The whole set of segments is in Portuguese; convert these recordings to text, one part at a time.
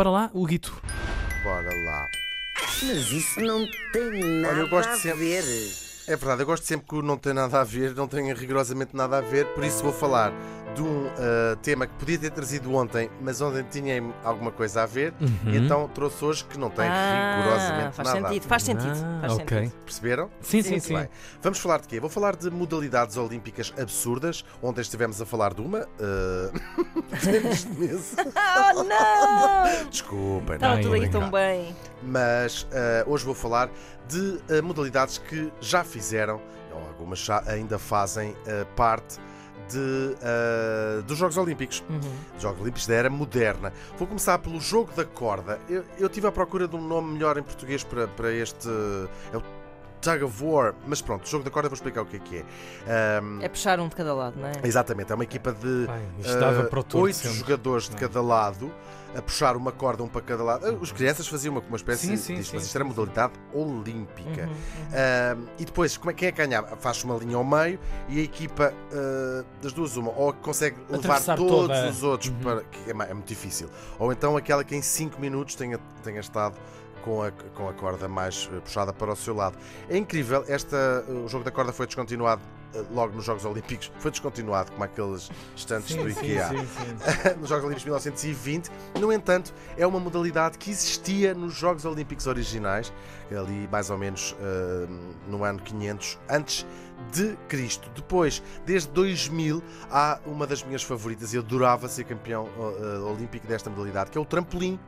Bora lá, o Guito. Bora lá. Mas isso não tem nada Olha, eu gosto a sempre- ver. É verdade, eu gosto sempre que o não tem nada a ver, não tem rigorosamente nada a ver, por isso vou falar de um ah, tema que podia ter trazido ontem, mas ontem tinha alguma coisa a ver, e então trouxe hoje que não tem rigorosamente Ah, faz nada a sentido, ver. faz sentido. Ah, faz ok. sentido. Perceberam? Sim, sim, Muito sim. bem. Vamos falar de quê? Vou falar de modalidades olímpicas absurdas. Ontem estivemos a falar de uma. mês. Oh não! Desculpem, Estava não tudo aí tão bem. Mas ah, hoje vou falar de ah, modalidades que já fizeram, ou algumas já ainda fazem parte de, ah, dos Jogos Olímpicos. Uhum. Jogos Olímpicos da era moderna. Vou começar pelo jogo da corda. Eu, eu tive à procura de um nome melhor em português para, para este. É o Tug of War. Mas pronto, o jogo da corda vou explicar o que é que é. Ahm, É puxar um de cada lado, não é? Exatamente, é uma equipa de ah, oito sempre. jogadores de é? cada lado a puxar uma corda um para cada lado. Ah, Os crianças faziam uma, uma espécie Sim, sim, disto, sim, mas isto era modalidade olímpica. Uhum, uhum. E depois, como é, quem é que ganhava? Faz uma linha ao meio e a equipa ah, das duas, uma, ou consegue levar Atravessar todos toda. os outros, Uhum. para, que é, é muito difícil. Ou então aquela que em 5 minutos tenha, tenha estado com a, com a corda mais eh, puxada para o seu lado. É incrível, esta, o jogo da corda foi descontinuado eh, logo nos Jogos Olímpicos, foi descontinuado como aqueles estantes do Sim, sim, IKEA sim, sim. nos Jogos Olímpicos de 1920. No entanto, é uma modalidade que existia nos Jogos Olímpicos originais, ali mais ou menos eh, no ano 500 antes de Cristo. Depois, desde 2000, há uma das minhas favoritas. Eu adorava ser campeão eh, olímpico desta modalidade, que é o trampolim.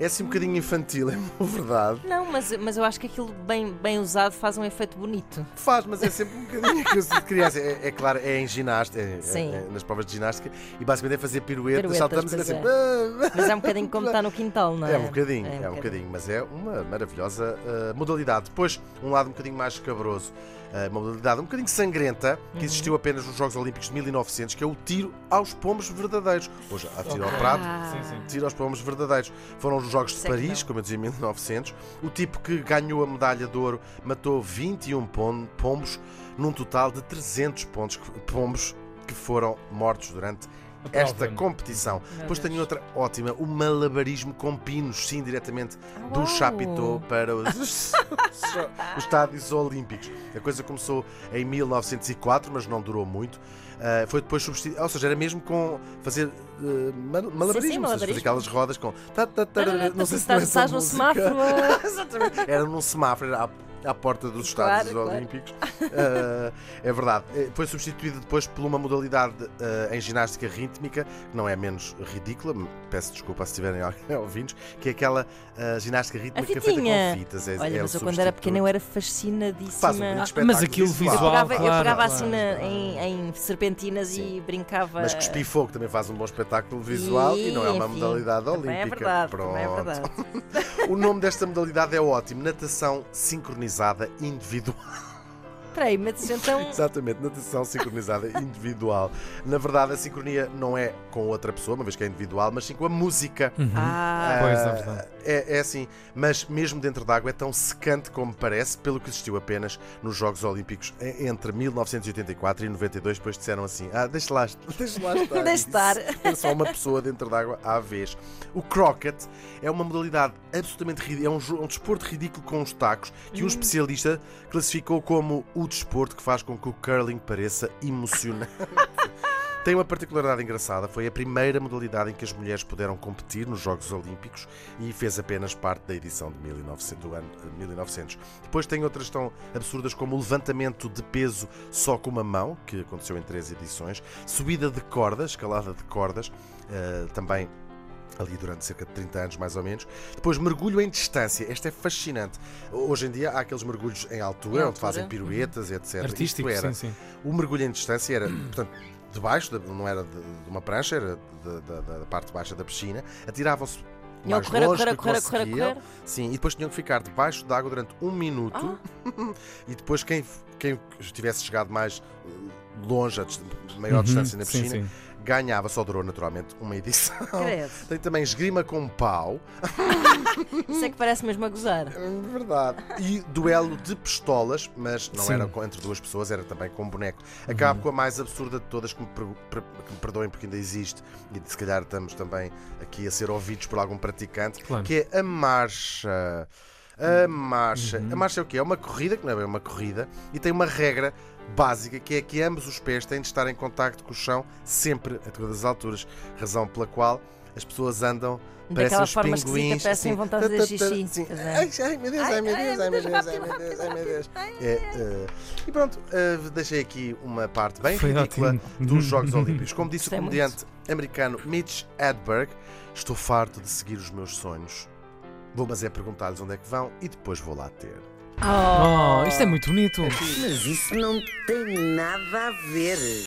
É assim um bocadinho infantil, é verdade. Não, mas, mas eu acho que aquilo bem, bem usado faz um efeito bonito. Faz, mas é sempre um bocadinho coisa de criança. É, é claro, é em ginástica, é- é- Sim. é nas provas de ginástica, e basicamente é fazer piruetas, Piruetas, saltamos e é sempre. "Ah, Mas é um bocadinho como está no quintal, não é? É um bocadinho, é um bocadinho, mas é uma maravilhosa uh, modalidade. Depois, um lado um bocadinho mais escabroso, uh, uma modalidade um bocadinho sangrenta, Uhum. que existiu apenas nos Jogos Olímpicos de 1900, que é o tiro aos pombos verdadeiros. Hoje, há tiro ao prato, Ah, Sim, sim. tiro aos pombos verdadeiros. Foram os Jogos de Paris, como eu dizia, em 1900. O tipo que ganhou a medalha de ouro matou 21 pom- pombos, num total de 300 pontos, pombos que foram mortos durante. Esta competição. Meu Depois tenho outra ótima, o malabarismo com pinos, sim, diretamente do Uau! Chapitou para os, os estádios olímpicos. A coisa começou em 1904, mas não durou muito. Ah, foi depois substituído, ou seja, era mesmo com fazer ah, mal- malabarismo, ou seja, malabarismo. fazer aquelas rodas com. tarara, não sei se não é estás, no música. semáforo. Exatamente. Era num semáforo, era à, porta dos Claro, Estádios claro. Olímpicos. Ah, é verdade. Eh, Foi substituído depois por uma modalidade ah, em ginástica rítmica, que não é menos ridícula, peço desculpa se estiverem alguém ouvintes, que é aquela ah, ginástica rítmica feita com fitas. É, Olha, é mas eu quando era pequena eu era um fascinadíssima. bonito Ah, mas aquilo Eu visual, pegava, eu pegava claro. assim na- em, em serpentinas Sim. e brincava. Mas cuspir fogo também faz um bom espetáculo visual e, não é uma enfim, modalidade também olímpica. É verdade, Pronto. é verdade. O nome desta modalidade é ótimo: natação sincronizada individual. Mas então. Exatamente, natação sincronizada individual. Na verdade, a sincronia não é com outra pessoa, uma vez que é individual, mas sim com a música. Uhum. Ah, Pois, é Ah, verdade. É, é assim, mas mesmo dentro d'água é tão secante como parece, pelo que existiu apenas nos Jogos Olímpicos entre 1984 e 92. Depois disseram assim: ah, deixa lá, deixa lá estar. Deixa estar. É só uma pessoa dentro d'água à vez. O croquet é uma modalidade absolutamente ridícula, é um, um desporto ridículo com os tacos que um especialista classificou como o desporto que faz com que o curling pareça emocionante. Tem uma particularidade engraçada, foi a primeira modalidade em que as mulheres puderam competir nos Jogos Olímpicos e fez apenas parte da edição de 1900, do ano de 1900. Depois tem outras tão absurdas como o levantamento de peso só com uma mão, que aconteceu em três edições, subida de cordas, escalada de cordas, eh, também ali durante cerca de 30 anos mais ou menos. Depois mergulho em distância, este é fascinante. Hoje em dia há aqueles mergulhos em altura, Em onde fazem piruetas, etc. Artístico, Isto era sim, sim. o mergulho em distância era, portanto, debaixo, não era de, de uma prancha, era de- da- da, da parte baixa da piscina, atiravam-se Tinham a mais correr, a longe correr, a que correr, correr. Sim, e depois tinham que ficar debaixo d'água durante um minuto Ah. e depois quem, quem tivesse chegado mais eh, longe, a maior Uhum, distância na sim, piscina, sim. Ganhava, só durou naturalmente uma edição. Credo. Tem também esgrima com pau, Isso é que parece mesmo a gozar. verdade. E duelo de pistolas, mas não Sim. era entre duas pessoas, era também com um boneco. Acabo com a mais absurda de todas, que me, per- per- que me perdoem porque ainda existe, e se calhar estamos também aqui a ser ouvidos por algum praticante, Claro. que é a marcha. A marcha. A marcha é o quê? É uma corrida, que não é bem uma corrida, e tem uma regra básica que é que ambos os pés têm de estar em contacto com o chão sempre, a todas as alturas. Razão pela qual as pessoas andam. Parecem Daquela uns forma esquisita, pinguins. parecem assim, vontade de fazer tá, tá, tá, xixi. assim. Ai, ai, meu Deus, ai, meu Deus, ai, meu Deus, ai, meu Deus, ai, meu Deus. É, eh, E pronto, eh, deixei aqui uma parte bem Foi ridícula ótimo. dos Jogos Olímpicos. Como disse o comediante americano Mitch Hedberg, estou farto de seguir os meus sonhos. Vou, mas é perguntar-lhes onde é que vão e depois vou lá ter. Oh, isto é muito bonito. Mas isso não tem nada a ver.